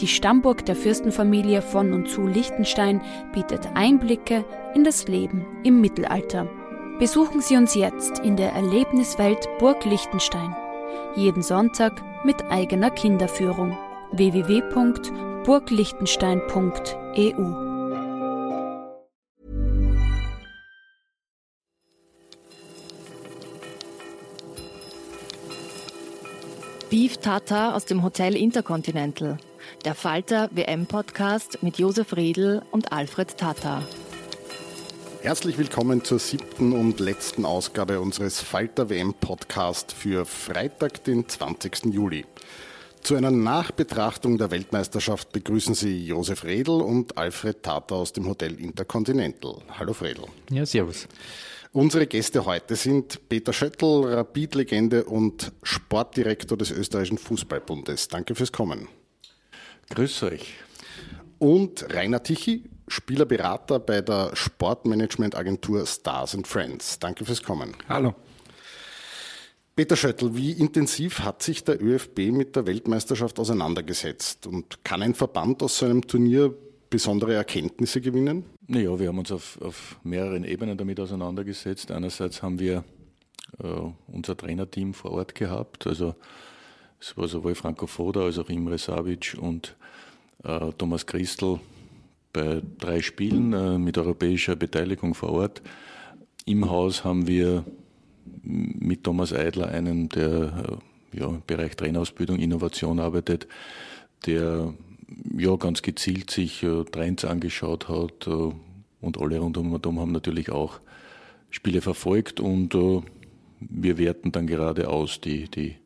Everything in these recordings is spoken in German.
Die Stammburg der Fürstenfamilie von und zu Liechtenstein bietet Einblicke in das Leben im Mittelalter. Besuchen Sie uns jetzt in der Erlebniswelt Burg Liechtenstein. Jeden Sonntag mit eigener Kinderführung. www.burglichtenstein.eu Beef Tata aus dem Hotel Intercontinental. Der Falter WM-Podcast mit Josef Redl und Alfred Tata. Herzlich willkommen zur siebten und letzten Ausgabe unseres Falter WM-Podcast für Freitag, den 20. Juli. Zu einer Nachbetrachtung der Weltmeisterschaft begrüßen Sie Josef Redl und Alfred Tata aus dem Hotel Intercontinental. Hallo Fredl. Ja, servus. Unsere Gäste heute sind Peter Schöttl, Rapid-Legende und Sportdirektor des Österreichischen Fußballbundes. Danke fürs Kommen. Grüß euch. Und Rainer Tichy, Spielerberater bei der Sportmanagement-Agentur Stars and Friends. Danke fürs Kommen. Hallo. Peter Schöttl, wie intensiv hat sich der ÖFB mit der Weltmeisterschaft auseinandergesetzt? Und kann ein Verband aus so einem Turnier besondere Erkenntnisse gewinnen? Naja, wir haben uns auf, auf mehreren Ebenen damit auseinandergesetzt. Einerseits haben wir äh, unser Trainerteam vor Ort gehabt. Also es war sowohl Franco Foda als auch Imre Savic und äh, Thomas Christel bei drei Spielen äh, mit europäischer Beteiligung vor Ort. Im Haus haben wir mit Thomas Eidler einen, der äh, ja, im Bereich Trainerausbildung, Innovation arbeitet, der ja, ganz gezielt sich äh, Trends angeschaut hat äh, und alle rundum und um haben natürlich auch Spiele verfolgt und äh, wir werten dann gerade aus die, die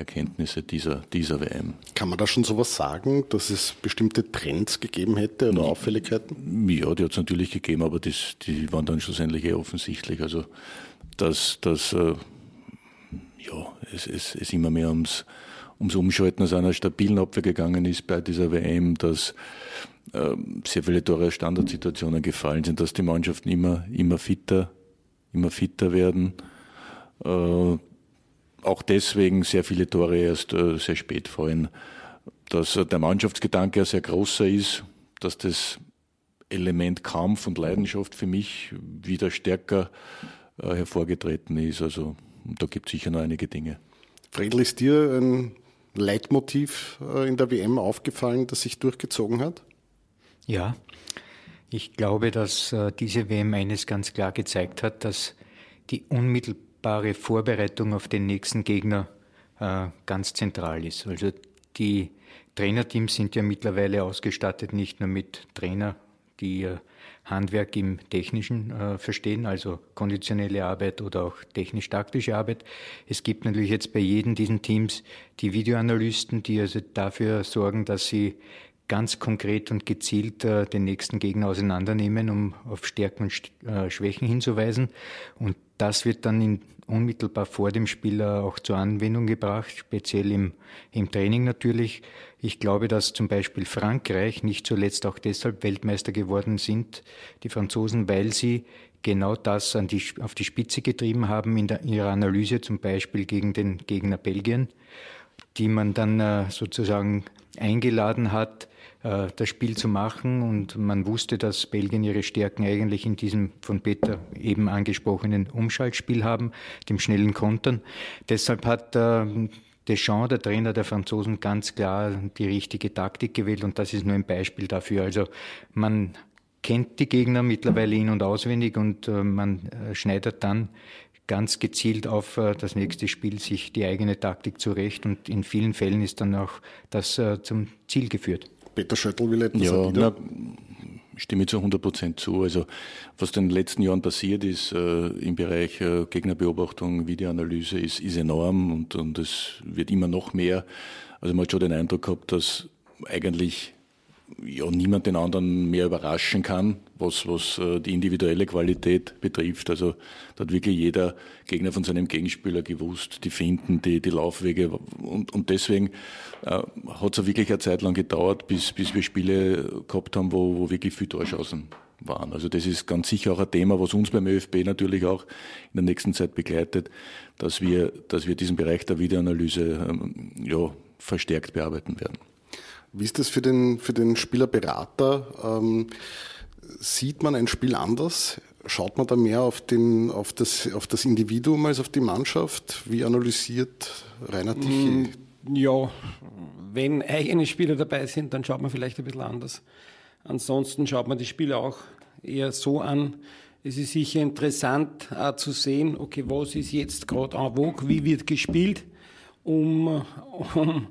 Erkenntnisse dieser, dieser WM. Kann man da schon sowas sagen, dass es bestimmte Trends gegeben hätte oder Auffälligkeiten? Ja, die hat es natürlich gegeben, aber das, die waren dann schlussendlich eher offensichtlich. Also, dass, dass äh, ja, es, es, es immer mehr ums ums Umschalten aus einer stabilen Abwehr gegangen ist bei dieser WM, dass äh, sehr viele Tore Standardsituationen gefallen sind, dass die Mannschaften immer, immer fitter, immer fitter werden. Äh, auch deswegen sehr viele Tore erst äh, sehr spät fallen. Dass der Mannschaftsgedanke ja sehr großer ist, dass das Element Kampf und Leidenschaft für mich wieder stärker äh, hervorgetreten ist. Also da gibt es sicher noch einige Dinge. Fredel, ist dir ein Leitmotiv äh, in der WM aufgefallen, das sich durchgezogen hat? Ja, ich glaube, dass äh, diese WM eines ganz klar gezeigt hat, dass die unmittelbare Vorbereitung auf den nächsten Gegner äh, ganz zentral ist. Also die Trainerteams sind ja mittlerweile ausgestattet, nicht nur mit Trainer, die Handwerk im Technischen äh, verstehen, also konditionelle Arbeit oder auch technisch-taktische Arbeit. Es gibt natürlich jetzt bei jedem diesen Teams die Videoanalysten, die also dafür sorgen, dass sie ganz konkret und gezielt äh, den nächsten Gegner auseinandernehmen, um auf Stärken und äh, Schwächen hinzuweisen. Und das wird dann in, unmittelbar vor dem Spiel auch zur Anwendung gebracht, speziell im, im Training natürlich. Ich glaube, dass zum Beispiel Frankreich nicht zuletzt auch deshalb Weltmeister geworden sind, die Franzosen, weil sie genau das an die, auf die Spitze getrieben haben in, der, in ihrer Analyse, zum Beispiel gegen den Gegner Belgien, die man dann äh, sozusagen eingeladen hat, äh, das Spiel zu machen. Und man wusste, dass Belgien ihre Stärken eigentlich in diesem von Peter eben angesprochenen Umschaltspiel haben, dem schnellen Kontern. Deshalb hat äh, Deschamps, der Trainer der Franzosen, ganz klar die richtige Taktik gewählt und das ist nur ein Beispiel dafür. Also man kennt die Gegner mittlerweile in- und auswendig und äh, man äh, schneidet dann ganz gezielt auf äh, das nächste Spiel sich die eigene Taktik zurecht und in vielen Fällen ist dann auch das zum Ziel geführt. Peter Schöttl will etwas ja, na, stimme ich zu 100 Prozent zu. Also was in den letzten Jahren passiert ist äh, im Bereich äh, Gegnerbeobachtung, Videoanalyse ist, ist enorm und, und es wird immer noch mehr. Also man hat schon den Eindruck gehabt, dass eigentlich ja, niemand den anderen mehr überraschen kann, was, was äh, die individuelle Qualität betrifft. Also da hat wirklich jeder Gegner von seinem Gegenspieler gewusst, die Finden, die, die Laufwege. Und, und deswegen äh, hat es wirklich eine Zeit lang gedauert, bis, bis wir Spiele gehabt haben, wo, wo wirklich viele Torchancen waren. Also das ist ganz sicher auch ein Thema, was uns beim ÖFB natürlich auch in der nächsten Zeit begleitet, dass wir, dass wir diesen Bereich der Videoanalyse ähm, ja, verstärkt bearbeiten werden. Wie ist das für den, für den Spielerberater? Ähm, sieht man ein Spiel anders? Schaut man da mehr auf, den, auf, das, auf das Individuum als auf die Mannschaft? Wie analysiert Rainer Tichy? Mm, ja, wenn eigene Spieler dabei sind, dann schaut man vielleicht ein bisschen anders. Ansonsten schaut man die Spiele auch eher so an. Es ist sicher interessant auch zu sehen, okay, was ist jetzt gerade en vogue, wie wird gespielt, um, um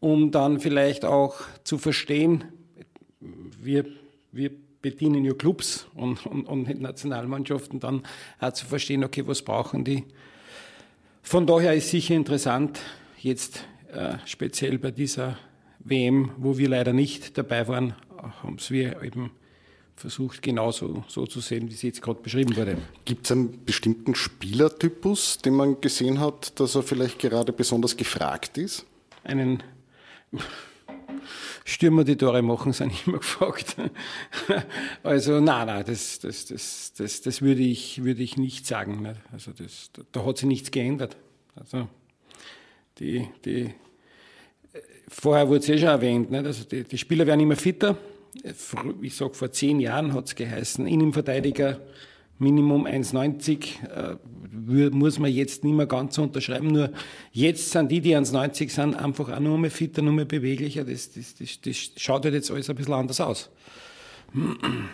um dann vielleicht auch zu verstehen, wir, wir bedienen ja Clubs und, und, und Nationalmannschaften, dann auch zu verstehen, okay, was brauchen die. Von daher ist sicher interessant, jetzt äh, speziell bei dieser WM, wo wir leider nicht dabei waren, haben es wir eben versucht, genauso so zu sehen, wie es jetzt gerade beschrieben wurde. Gibt es einen bestimmten Spielertypus, den man gesehen hat, dass er vielleicht gerade besonders gefragt ist? Einen Stürmer, die Tore machen, sind immer gefragt. Also nein, nein, das, das, das, das, das würde, ich, würde ich nicht sagen. Also das, da hat sich nichts geändert. Also die, die, vorher wurde es eh schon erwähnt? Also die, die Spieler werden immer fitter. Ich sage, vor zehn Jahren hat es geheißen, Innenverteidiger Minimum 1,90 äh, muss man jetzt nicht mehr ganz so unterschreiben. Nur jetzt sind die, die 1,90 sind, einfach auch nur mehr fitter, nur mehr beweglicher. Das, das, das, das schaut halt jetzt alles ein bisschen anders aus.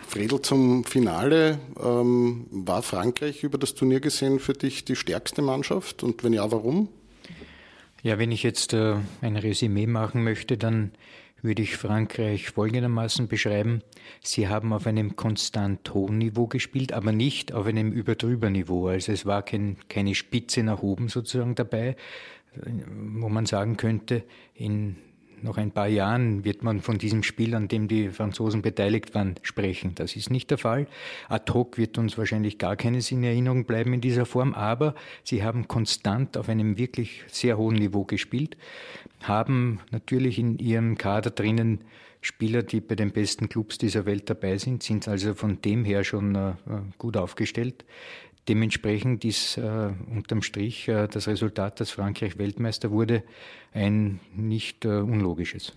Fredel zum Finale. Ähm, war Frankreich über das Turnier gesehen für dich die stärkste Mannschaft? Und wenn ja, warum? Ja, wenn ich jetzt äh, ein Resümee machen möchte, dann würde ich Frankreich folgendermaßen beschreiben. Sie haben auf einem konstant hohen Niveau gespielt, aber nicht auf einem Überdrüber-Niveau. Also es war kein, keine Spitze nach oben sozusagen dabei, wo man sagen könnte, in noch ein paar Jahren wird man von diesem Spiel, an dem die Franzosen beteiligt waren, sprechen. Das ist nicht der Fall. Ad hoc wird uns wahrscheinlich gar keines in Erinnerung bleiben in dieser Form, aber sie haben konstant auf einem wirklich sehr hohen Niveau gespielt, haben natürlich in ihrem Kader drinnen Spieler, die bei den besten Clubs dieser Welt dabei sind, sind also von dem her schon äh, gut aufgestellt. Dementsprechend ist äh, unterm Strich äh, das Resultat, dass Frankreich Weltmeister wurde, ein nicht äh, unlogisches.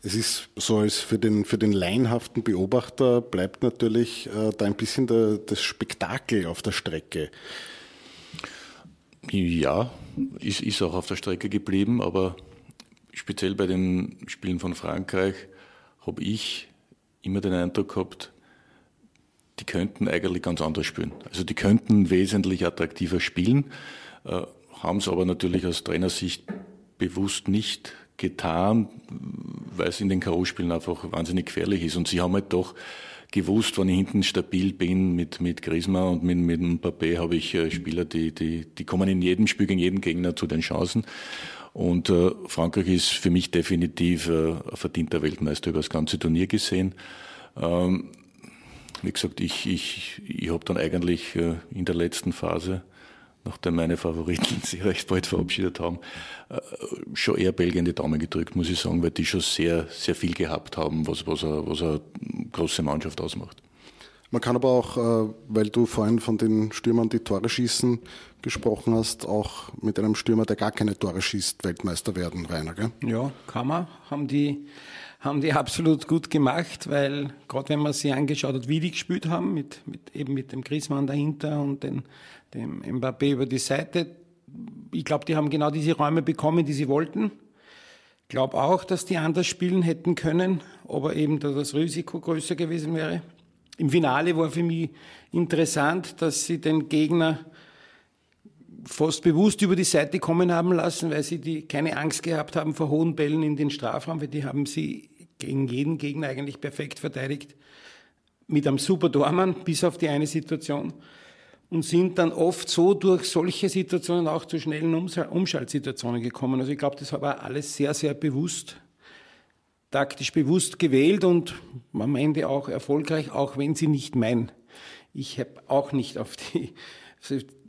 Es ist so, als für den, für den laienhaften Beobachter bleibt natürlich äh, da ein bisschen der, das Spektakel auf der Strecke. Ja, ist, ist auch auf der Strecke geblieben, aber speziell bei den Spielen von Frankreich habe ich immer den Eindruck gehabt, die könnten eigentlich ganz anders spielen. Also die könnten wesentlich attraktiver spielen, äh, haben es aber natürlich aus Trainersicht bewusst nicht getan, weil es in den K.O.-Spielen einfach wahnsinnig gefährlich ist. Und sie haben halt doch gewusst, wenn ich hinten stabil bin mit, mit Griezmann und mit, mit Mbappé, habe ich äh, Spieler, die, die, die kommen in jedem Spiel gegen jeden Gegner zu den Chancen. Und äh, Frankreich ist für mich definitiv äh, verdienter Weltmeister über das ganze Turnier gesehen. Ähm, wie gesagt, ich, ich, ich habe dann eigentlich äh, in der letzten Phase, nachdem meine Favoriten sich recht bald verabschiedet haben, äh, schon eher Belgien die Daumen gedrückt, muss ich sagen, weil die schon sehr, sehr viel gehabt haben, was, was, eine, was eine große Mannschaft ausmacht. Man kann aber auch, äh, weil du vorhin von den Stürmern, die Tore schießen, gesprochen hast, auch mit einem Stürmer, der gar keine Tore schießt, Weltmeister werden, Rainer, gell? Ja, kann man. Haben die, haben die absolut gut gemacht, weil gerade wenn man sich angeschaut hat, wie die gespielt haben, mit, mit eben mit dem Griezmann dahinter und den, dem Mbappé über die Seite, ich glaube, die haben genau diese Räume bekommen, die sie wollten. Ich glaube auch, dass die anders spielen hätten können, aber eben da das Risiko größer gewesen wäre. Im Finale war für mich interessant, dass sie den Gegner fast bewusst über die Seite kommen haben lassen, weil sie die keine Angst gehabt haben vor hohen Bällen in den Strafraum, weil die haben sie gegen jeden Gegner eigentlich perfekt verteidigt. Mit einem super Tormann, bis auf die eine Situation. Und sind dann oft so durch solche Situationen auch zu schnellen Umschaltsituationen gekommen. Also ich glaube, das war alles sehr, sehr bewusst, taktisch bewusst gewählt und am Ende auch erfolgreich, auch wenn sie nicht meinen. Ich habe auch nicht auf die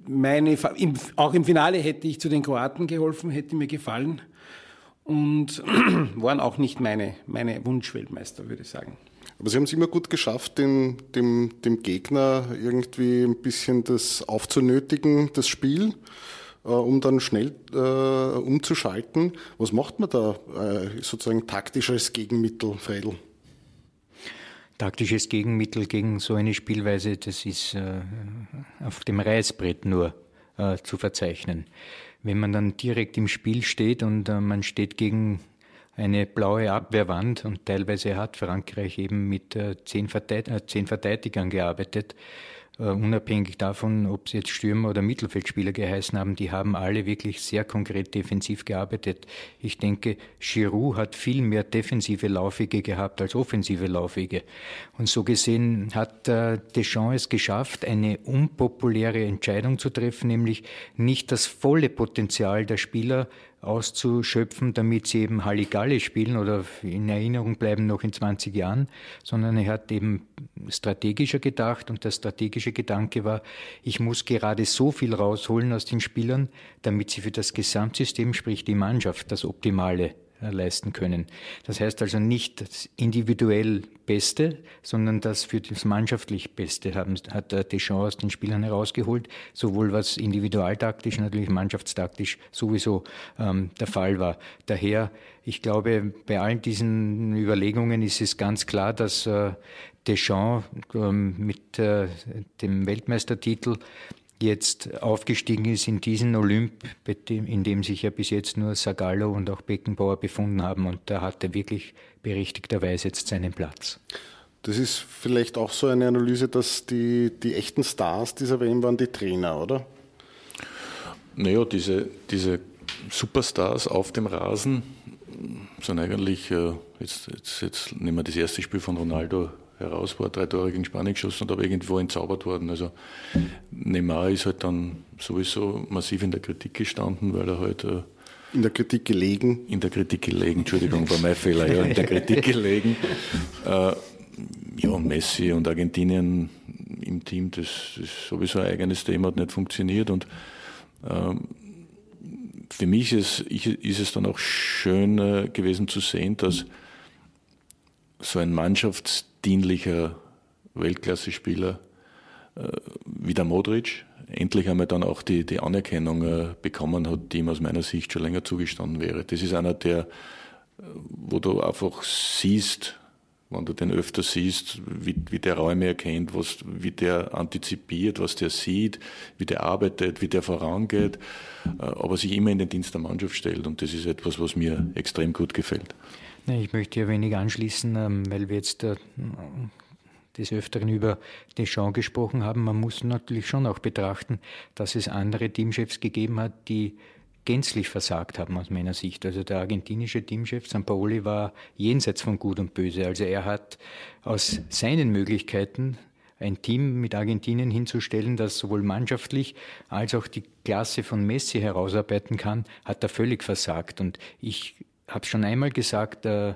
meine, im, auch im Finale hätte ich zu den Kroaten geholfen, hätte mir gefallen und waren auch nicht meine, meine Wunschweltmeister, würde ich sagen. Aber Sie haben es immer gut geschafft, den, dem, dem Gegner irgendwie ein bisschen das aufzunötigen, das Spiel, äh, um dann schnell äh, umzuschalten. Was macht man da äh, sozusagen taktisch als Gegenmittel, Fredel? Taktisches Gegenmittel gegen so eine Spielweise, das ist äh, auf dem Reißbrett nur äh, zu verzeichnen. Wenn man dann direkt im Spiel steht und äh, man steht gegen eine blaue Abwehrwand und teilweise hat Frankreich eben mit äh, zehn, Verteid äh, zehn Verteidigern gearbeitet, unabhängig davon, ob sie jetzt Stürmer oder Mittelfeldspieler geheißen haben, die haben alle wirklich sehr konkret defensiv gearbeitet. Ich denke, Giroud hat viel mehr defensive Laufwege gehabt als offensive Laufwege. Und so gesehen hat uh, Deschamps es geschafft, eine unpopuläre Entscheidung zu treffen, nämlich nicht das volle Potenzial der Spieler auszuschöpfen, damit sie eben Halligalli spielen oder in Erinnerung bleiben noch in 20 Jahren, sondern er hat eben strategischer gedacht und der strategische Gedanke war, ich muss gerade so viel rausholen aus den Spielern, damit sie für das Gesamtsystem, sprich die Mannschaft, das Optimale leisten können. Das heißt also nicht das individuell Beste, sondern das für das mannschaftlich Beste haben, hat Deschamps aus den Spielern herausgeholt, sowohl was individualtaktisch, natürlich mannschaftstaktisch sowieso ähm, der Fall war. Daher, ich glaube, bei allen diesen Überlegungen ist es ganz klar, dass äh, Deschamps ähm, mit äh, dem Weltmeistertitel jetzt aufgestiegen ist in diesen Olymp, in dem sich ja bis jetzt nur Sagallo und auch Beckenbauer befunden haben. Und da hat er wirklich berechtigterweise jetzt seinen Platz. Das ist vielleicht auch so eine Analyse, dass die, die echten Stars dieser WM waren die Trainer, oder? Naja, diese, diese Superstars auf dem Rasen sind eigentlich, äh, jetzt, jetzt, jetzt nehmen wir das erste Spiel von Ronaldo heraus war, drei Tore gegen Spanien geschossen und aber irgendwo entzaubert worden. Also Neymar ist halt dann sowieso massiv in der Kritik gestanden, weil er halt äh, in der Kritik gelegen. In der Kritik gelegen, Entschuldigung, war mein Fehler, ja, in der Kritik gelegen. Äh, ja, Messi und Argentinien im Team, das ist sowieso ein eigenes Thema, hat nicht funktioniert und ähm, für mich ist, ist, es dann auch schön äh, gewesen zu sehen, dass so ein Mannschafts dienlicher Weltklasse-Spieler äh, wie der Modric endlich einmal dann auch die, die Anerkennung äh, bekommen hat, die ihm aus meiner Sicht schon länger zugestanden wäre. Das ist einer, der, äh, wo du einfach siehst, wenn du den öfter siehst, wie, wie der Räume erkennt, was, wie der antizipiert, was der sieht, wie der arbeitet, wie der vorangeht, aber sich immer in den Dienst der Mannschaft stellt. Und das ist etwas, was mir extrem gut gefällt. Ich möchte hier wenig anschließen, ähm, weil wir jetzt äh, des Öfteren über Deschamps gesprochen haben. Man muss natürlich schon auch betrachten, dass es andere Teamchefs gegeben hat, die gänzlich versagt haben aus meiner Sicht. Also der argentinische Teamchef Sampaoli war jenseits von Gut und Böse. Also er hat aus seinen Möglichkeiten ein Team mit Argentinien hinzustellen, das sowohl mannschaftlich als auch die Klasse von Messi herausarbeiten kann, hat er völlig versagt. Und ich habe schon einmal gesagt, äh,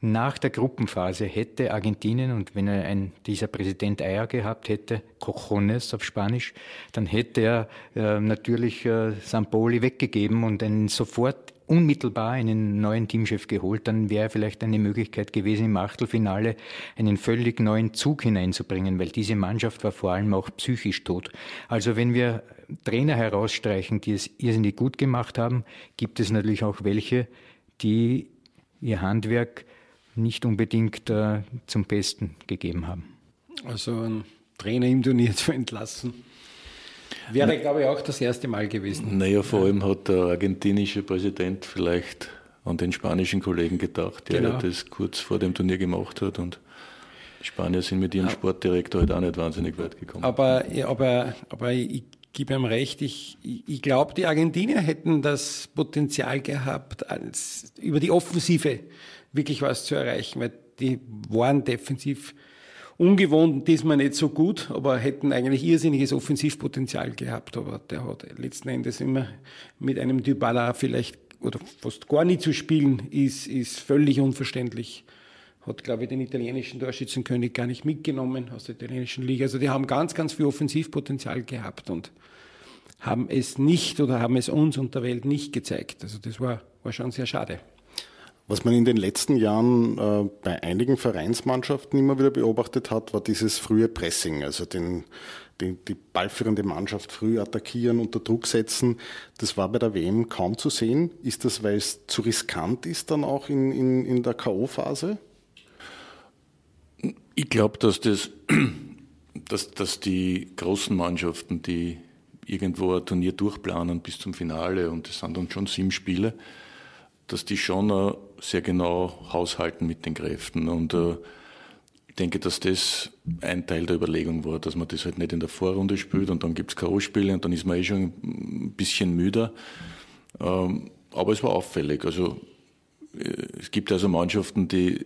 nach der Gruppenphase hätte Argentinien, und wenn er ein, dieser Präsident Eier gehabt hätte, Cojones auf Spanisch, dann hätte er äh, natürlich äh, Sampoli weggegeben und einen sofort unmittelbar einen neuen Teamchef geholt, dann wäre vielleicht eine Möglichkeit gewesen, im Achtelfinale einen völlig neuen Zug hineinzubringen, weil diese Mannschaft war vor allem auch psychisch tot. Also wenn wir Trainer herausstreichen, die es irrsinnig gut gemacht haben, gibt es natürlich auch welche, die ihr Handwerk nicht unbedingt äh, zum Besten gegeben haben. Also ein Trainer im Turnier zu entlassen, wäre, glaube ich, auch das erste Mal gewesen. Naja, vor allem hat der argentinische Präsident vielleicht an den spanischen Kollegen gedacht, der genau. ja das kurz vor dem Turnier gemacht hat und die Spanier sind mit ihrem Sportdirektor halt auch nicht wahnsinnig weit gekommen. Aber, aber, aber ich gebe ihm recht, ich, ich glaube, die Argentinier hätten das Potenzial gehabt, als, über die Offensive wirklich was zu erreichen, weil die waren defensiv ungewohnt, diesmal nicht so gut, aber hätten eigentlich irrsinniges Offensivpotenzial gehabt. Aber der hat letzten Endes immer mit einem Dybala vielleicht oder fast gar nicht zu spielen, ist, ist völlig unverständlich. Hat, glaube ich, den italienischen Torschützenkönig gar nicht mitgenommen aus der italienischen Liga. Also die haben ganz, ganz viel Offensivpotenzial gehabt und haben es nicht oder haben es uns und der Welt nicht gezeigt. Also das war, war schon sehr schade. Was man in den letzten Jahren äh, bei einigen Vereinsmannschaften immer wieder beobachtet hat, war dieses frühe Pressing, also den, den, die ballführende Mannschaft früh attackieren, unter Druck setzen. Das war bei der WM kaum zu sehen. Ist das, weil es zu riskant ist dann auch in, in, in der K.O.-Phase? Ich glaube, dass, das, dass, dass die großen Mannschaften, die irgendwo ein Turnier durchplanen bis zum Finale, und das sind dann schon sieben Spiele, dass die schon sehr genau haushalten mit den Kräften. Und äh, ich denke, dass das ein Teil der Überlegung war, dass man das halt nicht in der Vorrunde spielt und dann gibt es K.O.-Spiele und dann ist man eh schon ein bisschen müder. Ähm, aber es war auffällig. Also äh, es gibt also Mannschaften, die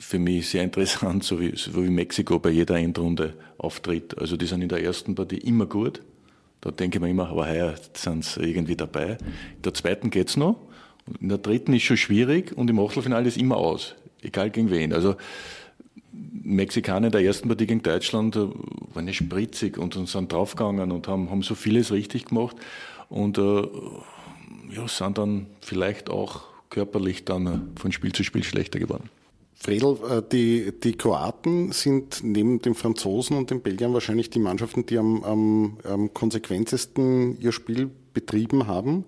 für mich sehr interessant, so wie, so wie Mexiko bei jeder Endrunde auftritt. Also die sind in der ersten Partie immer gut. Da denke ich mir immer, aber heuer sind sie irgendwie dabei. In der zweiten geht es noch. In der dritten ist schon schwierig und im Achtelfinale ist immer aus, egal gegen wen. Also Mexikaner in der ersten Partie gegen Deutschland äh, waren ja spritzig und, sind draufgegangen und haben, haben so vieles richtig gemacht und äh, ja, sind dann vielleicht auch körperlich dann äh, von Spiel zu Spiel schlechter geworden. Fredel, äh, die, die Kroaten sind neben den Franzosen und den Belgiern wahrscheinlich die Mannschaften, die am, am, am konsequentesten ihr Spiel betrieben haben.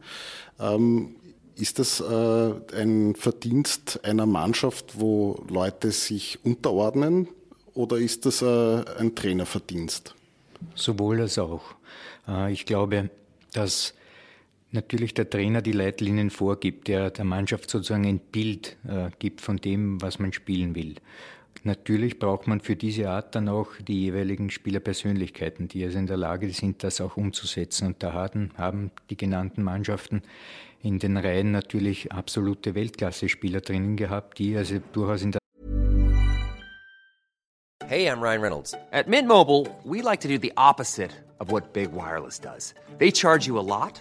Ähm, ist das äh, ein Verdienst einer Mannschaft, wo Leute sich unterordnen oder ist das äh, ein Trainerverdienst? Sowohl als auch. Äh, ich glaube, dass natürlich der Trainer die Leitlinien vorgibt, der der Mannschaft sozusagen ein Bild äh, gibt von dem, was man spielen will. Natürlich braucht man für diese Art dann auch die jeweiligen Spielerpersönlichkeiten, die also in der Lage sind, das auch umzusetzen. Und da haben, haben die genannten Mannschaften in den Reihen natürlich absolute Weltklasse-Spieler drinnen gehabt, die also durchaus in der Hey, I'm Ryan Reynolds. At Mint Mobile, we like to do the opposite of what Big Wireless does. They charge you a lot,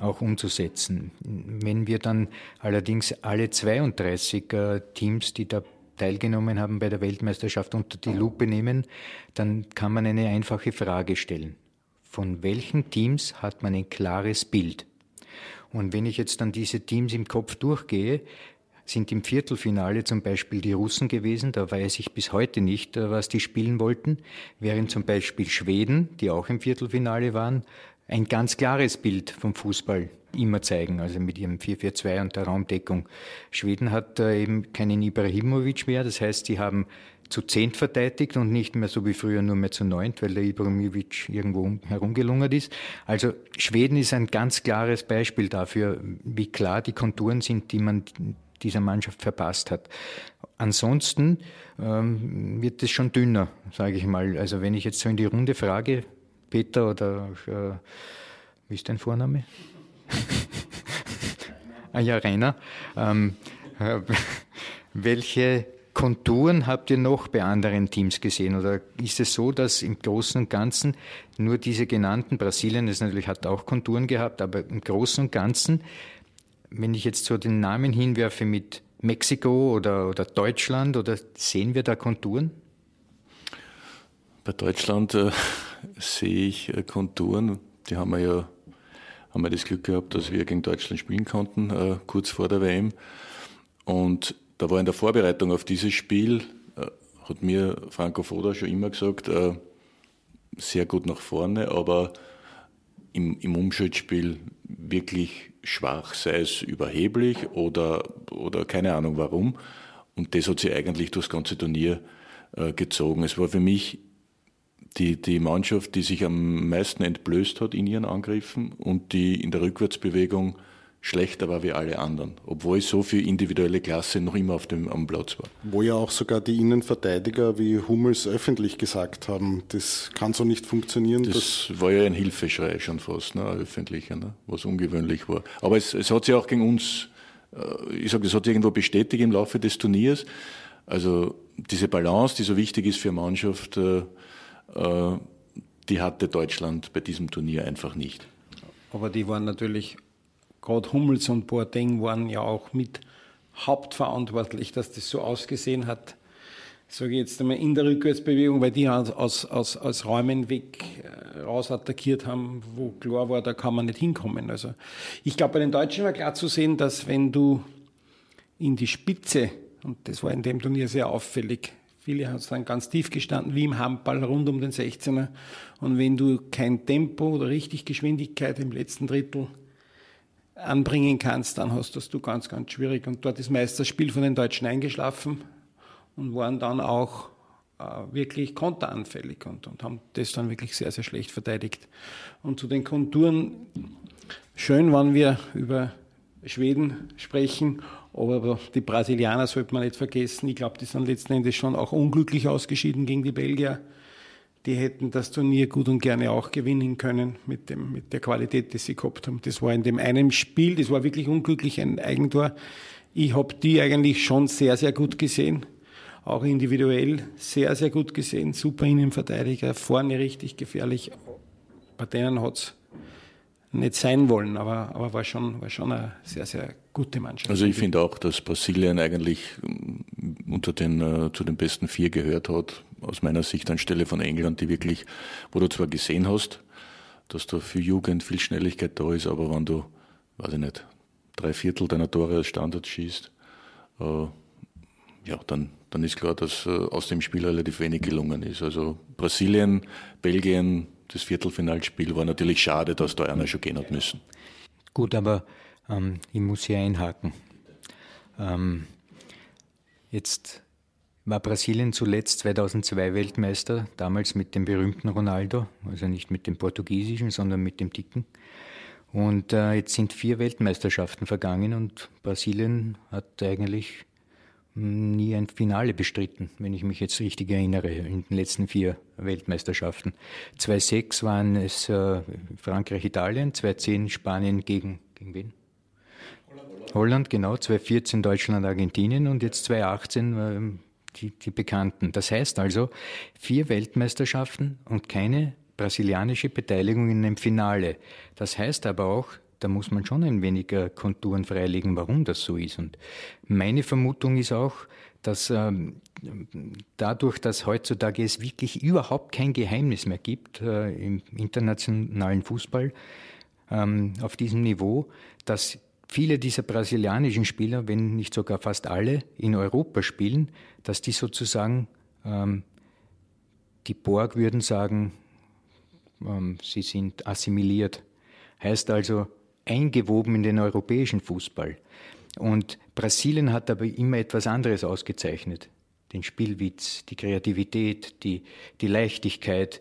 auch umzusetzen. Wenn wir dann allerdings alle 32 äh, Teams, die da teilgenommen haben bei der Weltmeisterschaft unter die Lupe nehmen, dann kann man eine einfache Frage stellen. Von welchen Teams hat man ein klares Bild? Und wenn ich jetzt dann diese Teams im Kopf durchgehe, sind im Viertelfinale zum Beispiel die Russen gewesen, da weiß ich bis heute nicht, äh, was die spielen wollten, während zum Beispiel Schweden, die auch im Viertelfinale waren, ein ganz klares Bild vom Fußball immer zeigen, also mit ihrem 4-4-2 und der Raumdeckung. Schweden hat eben keinen Ibrahimovic mehr, das heißt, sie haben zu zehnt verteidigt und nicht mehr so wie früher nur mehr zu neunt, weil der Ibrahimovic irgendwo herumgelungert ist. Also Schweden ist ein ganz klares Beispiel dafür, wie klar die Konturen sind, die man dieser Mannschaft verpasst hat. Ansonsten ähm, wird es schon dünner, sage ich mal. Also wenn ich jetzt so in die Runde frage, Peter oder äh, wie ist dein Vorname? ah ja, Rainer. Ähm, äh, welche Konturen habt ihr noch bei anderen Teams gesehen? Oder ist es so, dass im Großen und Ganzen nur diese genannten, Brasilien das natürlich hat auch Konturen gehabt, aber im Großen und Ganzen, wenn ich jetzt so den Namen hinwerfe mit Mexiko oder, oder Deutschland, oder sehen wir da Konturen? Bei Deutschland äh, sehe ich äh, Konturen, die haben wir ja haben wir das Glück gehabt, dass wir gegen Deutschland spielen konnten, äh, kurz vor der WM. Und da war in der Vorbereitung auf dieses Spiel, äh, hat mir Franco Foda schon immer gesagt, äh, sehr gut nach vorne, aber im, im Umschaltspiel wirklich schwach, sei es überheblich oder, oder keine Ahnung warum. Und das hat sie eigentlich durchs ganze Turnier äh, gezogen. Es war für mich die, die Mannschaft, die sich am meisten entblößt hat in ihren Angriffen und die in der Rückwärtsbewegung schlechter war wie alle anderen, obwohl so viel individuelle Klasse noch immer auf dem, am Platz war. Wo ja auch sogar die Innenverteidiger wie Hummels öffentlich gesagt haben, das kann so nicht funktionieren. Das war ja ein Hilfeschrei schon fast, ne, öffentlicher, ne, was ungewöhnlich war. Aber es, es hat sich auch gegen uns, äh, ich sage, es hat sich irgendwo bestätigt im Laufe des Turniers. Also diese Balance, die so wichtig ist für Mannschaft, äh, die hatte Deutschland bei diesem Turnier einfach nicht. Aber die waren natürlich, gerade Hummels und Boateng waren ja auch mit hauptverantwortlich, dass das so ausgesehen hat, sage ich jetzt einmal in der Rückwärtsbewegung, weil die aus, aus, aus Räumen weg äh, raus attackiert haben, wo klar war, da kann man nicht hinkommen. Also ich glaube, bei den Deutschen war klar zu sehen, dass wenn du in die Spitze, und das war in dem Turnier sehr auffällig, Viele haben dann ganz tief gestanden, wie im Handball rund um den 16er. Und wenn du kein Tempo oder richtig Geschwindigkeit im letzten Drittel anbringen kannst, dann hast das du ganz, ganz schwierig. Und dort ist meist das Spiel von den Deutschen eingeschlafen und waren dann auch äh, wirklich konteranfällig und, und haben das dann wirklich sehr, sehr schlecht verteidigt. Und zu den Konturen, schön, wann wir über Schweden sprechen aber die Brasilianer sollte man nicht vergessen. Ich glaube, die sind letzten Endes schon auch unglücklich ausgeschieden gegen die Belgier. Die hätten das Turnier gut und gerne auch gewinnen können mit, dem, mit der Qualität, die sie gehabt haben. Das war in dem einen Spiel, das war wirklich unglücklich, ein Eigentor. Ich habe die eigentlich schon sehr, sehr gut gesehen. Auch individuell sehr, sehr gut gesehen. Super Innenverteidiger, vorne richtig gefährlich. Bei denen hat es nicht sein wollen, aber, aber war, schon, war schon eine sehr, sehr gute Mannschaft. Also ich finde auch, dass Brasilien eigentlich ähm, unter den, uh, zu den besten vier gehört hat, aus meiner Sicht anstelle von England, die wirklich, wo du zwar gesehen hast, dass da für Jugend viel Schnelligkeit da ist, aber wenn du, weiß ich nicht, drei Viertel deiner Tore als Standard schießt, uh, ja, dann, dann ist klar, dass uh, aus dem Spiel relativ wenig gelungen ist. Also Brasilien, Belgien, das Viertelfinalspiel war natürlich schade, dass da einer schon gehen hat müssen. Gut, aber ähm, ich muss hier einhaken. Ähm, jetzt war Brasilien zuletzt 2002 Weltmeister, damals mit dem berühmten Ronaldo, also nicht mit dem portugiesischen, sondern mit dem dicken. Und äh, jetzt sind vier Weltmeisterschaften vergangen und Brasilien hat eigentlich nie ein Finale bestritten, wenn ich mich jetzt richtig erinnere, in den letzten vier Weltmeisterschaften. 2006 waren es äh, Frankreich, Italien, 2010 Spanien gegen, gegen wen? Holland, Holland genau, 2014 Deutschland, Argentinien und jetzt 2018 äh, die, die Bekannten. Das heißt also, vier Weltmeisterschaften und keine brasilianische Beteiligung in einem Finale. Das heißt aber auch, da muss man schon ein wenig äh, Konturen freilegen, warum das so ist. Und meine Vermutung ist auch, dass ähm, dadurch, dass heutzutage es wirklich überhaupt kein Geheimnis mehr gibt äh, im internationalen Fußball ähm, auf diesem Niveau, dass viele dieser brasilianischen Spieler, wenn nicht sogar fast alle, in Europa spielen, dass die sozusagen, ähm, die Borg würden sagen, ähm, sie sind assimiliert. Heißt also, eingewoben in den europäischen Fußball. Und Brasilien hat aber immer etwas anderes ausgezeichnet. den Spielwitz, die Kreativität, die, die Leichtigkeit,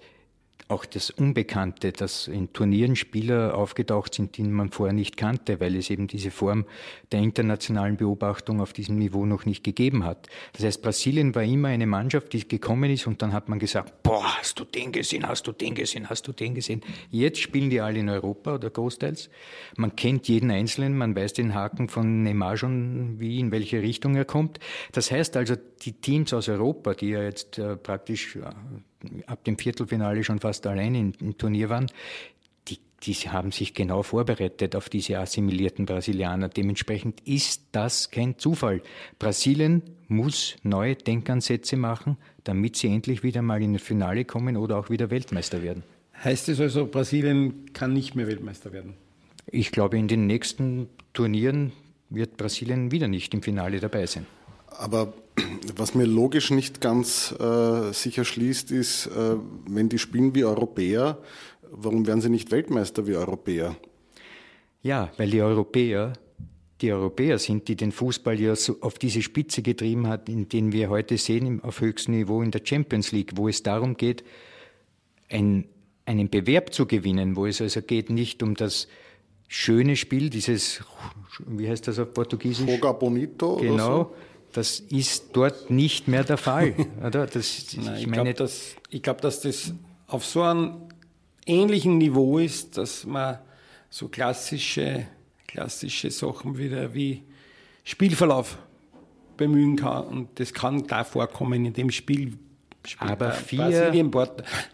auch das Unbekannte, dass in Turnieren Spieler aufgetaucht sind, die man vorher nicht kannte, weil es eben diese Form der internationalen Beobachtung auf diesem Niveau noch nicht gegeben hat. Das heißt, Brasilien war immer eine Mannschaft, die gekommen ist und dann hat man gesagt, boah, hast du den gesehen, hast du den gesehen, hast du den gesehen. Jetzt spielen die alle in Europa oder großteils. Man kennt jeden Einzelnen, man weiß den Haken von Neymar schon, wie, in welche Richtung er kommt. Das heißt also, die Teams aus Europa, die ja jetzt äh, praktisch äh, ab dem Viertelfinale schon fast allein im, im Turnier waren, die, die haben sich genau vorbereitet auf diese assimilierten Brasilianer. Dementsprechend ist das kein Zufall. Brasilien muss neue Denkansätze machen, damit sie endlich wieder mal in das Finale kommen oder auch wieder Weltmeister werden. Heißt es also, Brasilien kann nicht mehr Weltmeister werden? Ich glaube, in den nächsten Turnieren wird Brasilien wieder nicht im Finale dabei sein. Aber was mir logisch nicht ganz äh, sicher schließt, ist, äh, wenn die spielen wie Europäer, warum werden sie nicht Weltmeister wie Europäer? Ja, weil die Europäer die Europäer sind, die den Fußball ja so auf diese Spitze getrieben hat, in den wir heute sehen auf höchstem Niveau in der Champions League, wo es darum geht, ein, einen Bewerb zu gewinnen, wo es also geht nicht um das schöne Spiel, dieses, wie heißt das auf Portugiesisch? Joga Bonito. Genau. So das ist dort nicht mehr der Fall. Oder? Das, Nein, ich, ich glaube, dass, glaub, dass das auf so einem ähnlichen Niveau ist, dass man so klassische, klassische Sachen wieder wie Spielverlauf bemühen kann. Und das kann da vorkommen in dem Spiel, aber vier, Brasilien,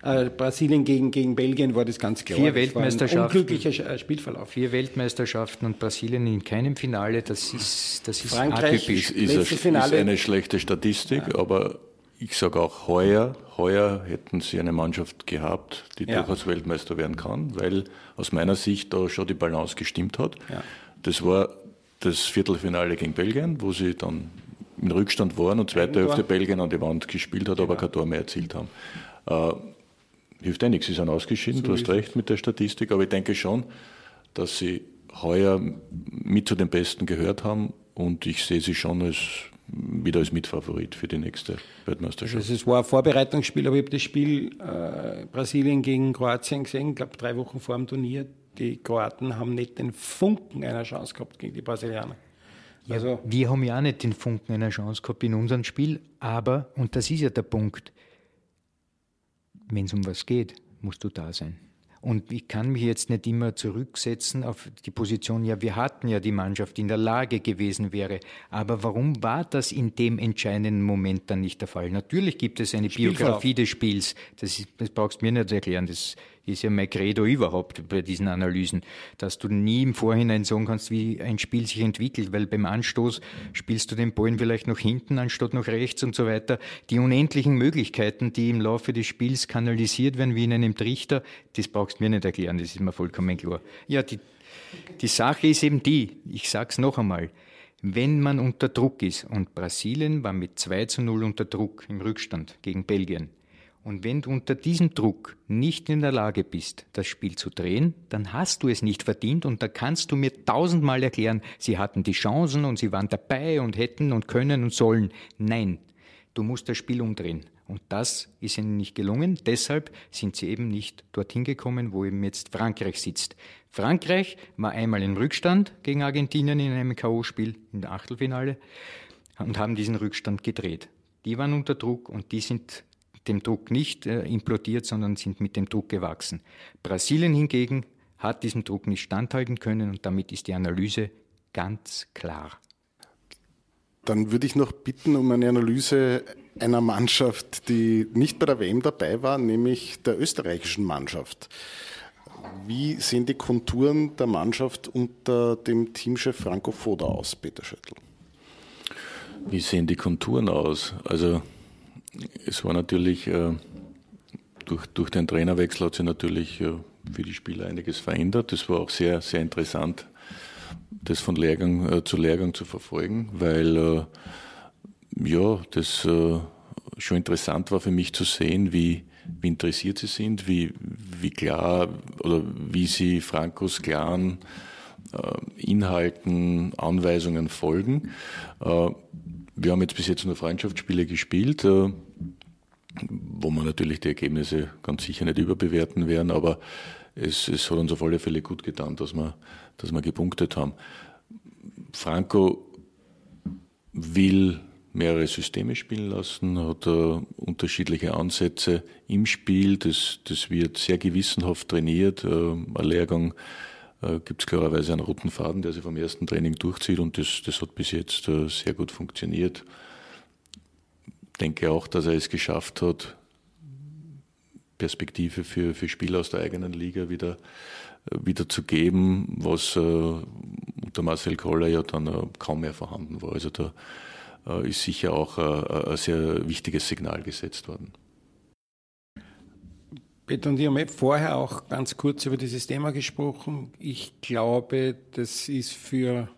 äh, Brasilien gegen, gegen Belgien war das ganz klar. Vier Weltmeisterschaften. unglücklicher äh, Spielverlauf. Vier Weltmeisterschaften und Brasilien in keinem Finale, das ist, das ist Frankreich atypisch. Ist, ist, ist eine schlechte Statistik, ja. aber ich sage auch heuer, heuer hätten sie eine Mannschaft gehabt, die ja. durchaus Weltmeister werden kann, weil aus meiner Sicht da schon die Balance gestimmt hat. Ja. Das war das Viertelfinale gegen Belgien, wo sie dann in Rückstand waren und zweite Hälfte Belgien an die Wand gespielt hat, genau. aber kein Tor mehr erzielt haben. Äh, hilft eh nichts, sie sind ausgeschieden, so du hast recht mit der Statistik, aber ich denke schon, dass sie heuer mit zu den Besten gehört haben und ich sehe sie schon als wieder als Mitfavorit für die nächste Weltmeisterschaft. Also es war ein Vorbereitungsspiel, aber ich habe das Spiel äh, Brasilien gegen Kroatien gesehen, ich glaube drei Wochen vor dem Turnier. Die Kroaten haben nicht den Funken einer Chance gehabt gegen die Brasilianer. Ja, also, wir haben ja auch nicht den Funken einer Chance gehabt in unserem Spiel, aber, und das ist ja der Punkt, wenn es um was geht, musst du da sein. Und ich kann mich jetzt nicht immer zurücksetzen auf die Position, ja, wir hatten ja die Mannschaft, die in der Lage gewesen wäre. Aber warum war das in dem entscheidenden Moment dann nicht der Fall? Natürlich gibt es eine Biografie des Spiels. Das, ist, das brauchst du mir nicht erklären. Das ist ja mein Credo überhaupt bei diesen Analysen, dass du nie im Vorhinein sagen kannst, wie ein Spiel sich entwickelt, weil beim Anstoß spielst du den Ball vielleicht noch hinten anstatt noch rechts und so weiter. Die unendlichen Möglichkeiten, die im Laufe des Spiels kanalisiert werden, wie in einem Trichter, das brauchst du mir nicht erklären, das ist mir vollkommen klar. Ja, die, die Sache ist eben die, ich sag's noch einmal, wenn man unter Druck ist, und Brasilien war mit 2 zu 0 unter Druck im Rückstand gegen Belgien, und wenn du unter diesem Druck nicht in der Lage bist, das Spiel zu drehen, dann hast du es nicht verdient und da kannst du mir tausendmal erklären, sie hatten die Chancen und sie waren dabei und hätten und können und sollen. Nein, du musst das Spiel umdrehen. Und das ist ihnen nicht gelungen. Deshalb sind sie eben nicht dorthin gekommen, wo eben jetzt Frankreich sitzt. Frankreich war einmal im Rückstand gegen Argentinien in einem K.O.-Spiel im Achtelfinale und haben diesen Rückstand gedreht. Die waren unter Druck und die sind dem Druck nicht äh, implodiert, sondern sind mit dem Druck gewachsen. Brasilien hingegen hat diesem Druck nicht standhalten können und damit ist die Analyse ganz klar. Dann würde ich noch bitten um eine Analyse einer Mannschaft, die nicht bei der WM dabei war, nämlich der österreichischen Mannschaft. Wie sehen die Konturen der Mannschaft unter dem Teamchef Franco Foda aus, Peter Schöttl? Wie sehen die Konturen aus? Also es war natürlich, äh, durch, durch den Trainerwechsel hat sich natürlich äh, für die Spieler einiges verändert. Das war auch sehr, sehr interessant, das von Lehrgang äh, zu Lehrgang zu verfolgen, weil ja, das schon interessant war für mich zu sehen, wie, wie interessiert sie sind, wie, wie klar oder wie sie Frankos klaren Inhalten, Anweisungen folgen wir haben jetzt bis jetzt nur Freundschaftsspiele gespielt, äh, wo man natürlich die Ergebnisse ganz sicher nicht überbewerten werden, aber es, es hat uns auf alle Fälle gut getan, dass wir, dass wir gepunktet haben. Franco will mehrere Systeme spielen lassen, hat uh, unterschiedliche Ansätze im Spiel. Das, das wird sehr gewissenhaft trainiert. Uh, ein Lehrgang uh, gibt es klarerweise einen roten Faden, der sich vom ersten Training durchzieht und das, das hat bis jetzt sehr gut funktioniert. Denke auch, dass er es geschafft hat, Perspektive für, für Spieler aus der eigenen Liga wieder, wieder zu geben, was unter Marcel Koller ja dann kaum mehr vorhanden war. Also da äh, ist sicher auch äh, ein sehr wichtiges Signal gesetzt worden. Peter und ich haben vorher auch ganz kurz über dieses Thema gesprochen. Ich glaube, das ist für,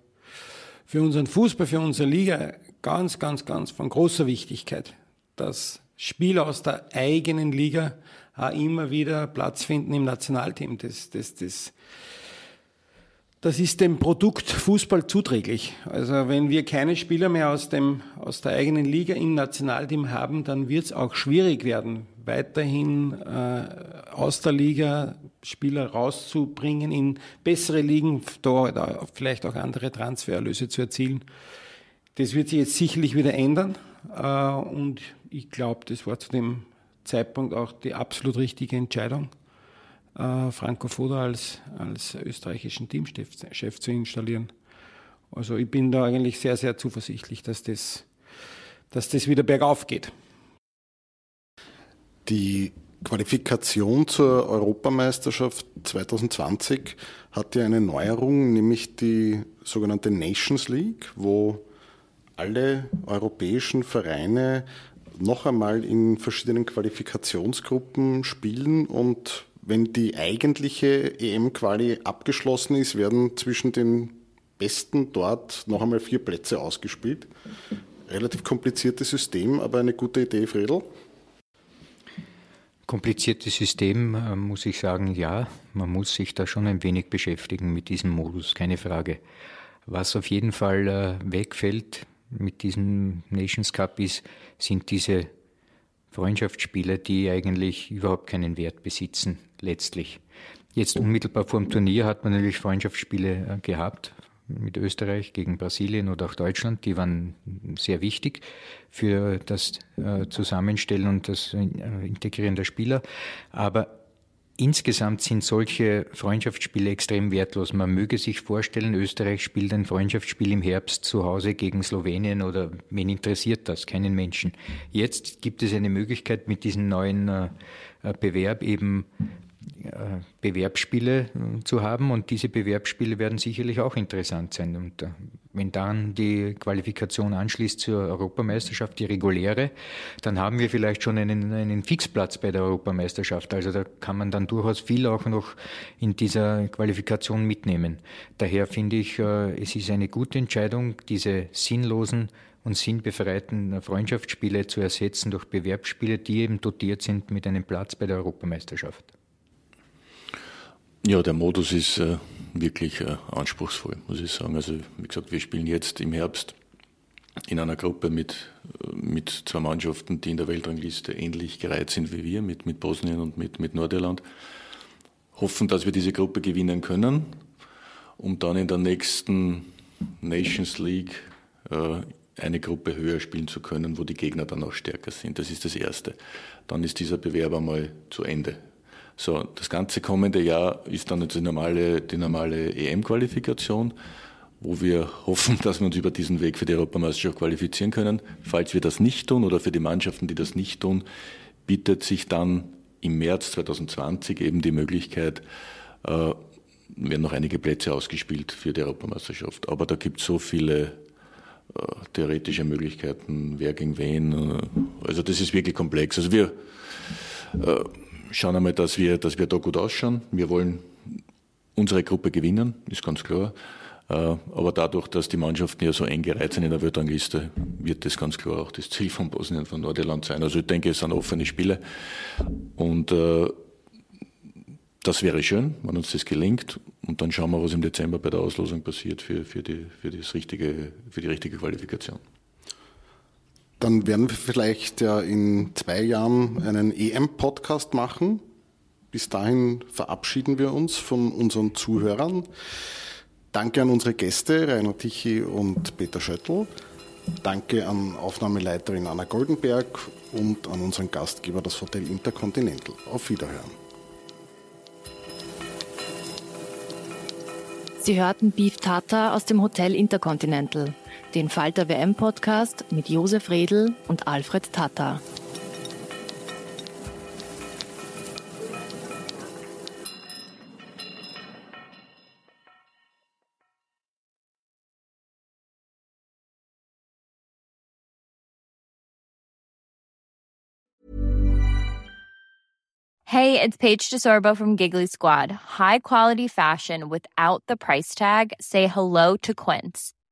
für unseren Fußball, für unsere Liga ganz, ganz, ganz von großer Wichtigkeit, dass Spieler aus der eigenen Liga auch immer wieder Platz finden im Nationalteam. Das, das, das, das ist dem Produkt Fußball zuträglich. Also wenn wir keine Spieler mehr aus, dem, aus der eigenen Liga im Nationalteam haben, dann wird es auch schwierig werden, weiterhin äh, aus der Liga Spieler rauszubringen, in bessere Ligen, da, da vielleicht auch andere Transfererlöse zu erzielen. Das wird sich jetzt sicherlich wieder ändern äh, und ich glaube, das war zu dem Zeitpunkt auch die absolut richtige Entscheidung Franco Foda als, als österreichischen Teamchef zu installieren. Also ich bin da eigentlich sehr, sehr zuversichtlich, dass das, dass das wieder bergauf geht. Die Qualifikation zur Europameisterschaft 2020 hat ja eine Neuerung, nämlich die sogenannte Nations League, wo alle europäischen Vereine noch einmal in verschiedenen Qualifikationsgruppen spielen und wenn die eigentliche EM-Quali abgeschlossen ist, werden zwischen den Besten dort noch einmal vier Plätze ausgespielt. Relativ kompliziertes System, aber eine gute Idee, Fredel. Kompliziertes System, äh, muss ich sagen, ja. Man muss sich da schon ein wenig beschäftigen mit diesem Modus, keine Frage. Was auf jeden Fall äh, wegfällt mit diesem Nations Cup ist, sind diese Freundschaftsspiele, die eigentlich überhaupt keinen Wert besitzen, letztlich. Jetzt unmittelbar vor dem Turnier hat man natürlich Freundschaftsspiele äh, gehabt mit Österreich gegen Brasilien oder auch Deutschland. Die waren sehr wichtig für das äh, Zusammenstellen und das äh, Integrieren der Spieler. Aber Insgesamt sind solche Freundschaftsspiele extrem wertlos. Man möge sich vorstellen, Österreich spielt ein Freundschaftsspiel im Herbst zu Hause gegen Slowenien oder wen interessiert das? Keinen Menschen. Jetzt gibt es eine Möglichkeit mit diesem neuen Bewerb eben Bewerbsspiele äh, zu haben und diese Bewerbsspiele werden sicherlich auch interessant sein. Und äh, wenn dann die Qualifikation anschließt zur Europameisterschaft, die reguläre, dann haben wir vielleicht schon einen, einen Fixplatz bei der Europameisterschaft. Also da kann man dann durchaus viel auch noch in dieser Qualifikation mitnehmen. Daher finde ich, es ist eine gute Entscheidung, diese sinnlosen und sinnbefreiten Freundschaftsspiele zu ersetzen durch Bewerbsspiele, die eben dotiert sind mit einem Platz bei der Europameisterschaft. Ja, der Modus ist äh, wirklich äh, anspruchsvoll, muss ich sagen. Also, wie gesagt, wir spielen jetzt im Herbst in einer Gruppe mit, äh, mit zwei Mannschaften, die in der Weltrangliste ähnlich gereiht sind wie wir, mit, mit Bosnien und mit, mit Nordirland. Hoffen, dass wir diese Gruppe gewinnen können, um dann in der nächsten Nations League äh, eine Gruppe höher spielen zu können, wo die Gegner dann auch stärker sind. Das ist das Erste. Dann ist dieser Bewerb einmal zu Ende so, das ganze kommende Jahr ist dann die normale, die normale EM-Qualifikation, wo wir hoffen, dass wir uns über diesen Weg für die Europameisterschaft qualifizieren können. Falls wir das nicht tun oder für die Mannschaften, die das nicht tun, bietet sich dann im März 2020 eben die Möglichkeit, äh, werden noch einige Plätze ausgespielt für die Europameisterschaft. Aber da gibt es so viele äh, theoretische Möglichkeiten, wer gegen wen. Äh, also das ist wirklich komplex. Also wir äh, schauen einmal, dass wir, dass wir da gut ausschauen. Wir wollen unsere Gruppe gewinnen, ist ganz klar. Äh, aber dadurch, dass die Mannschaften ja so eng gereiht sind in der Weltrangliste, wird das ganz klar auch das Ziel von Bosnien von Nordirland sein. Also ich denke, es sind offene Spiele. Und äh, das wäre schön, wenn uns das gelingt. Und dann schauen wir, was im Dezember bei der Auslosung passiert für, für, die, für, das richtige, für die richtige Qualifikation. Dann werden wir vielleicht ja in zwei Jahren einen EM-Podcast machen. Bis dahin verabschieden wir uns von unseren Zuhörern. Danke an unsere Gäste, Rainer Tichy und Peter Schöttl. Danke an Aufnahmeleiterin Anna Goldenberg und an unseren Gastgeber, das Hotel Intercontinental. Auf Wiederhören. Sie hörten Beef Tata aus dem Hotel Intercontinental, den Falter WM Podcast mit Josef Redl und Alfred Tata. Hey, it's Paige DeSorbo from Giggly Squad. High quality fashion without the price tag. Say hello to Quince.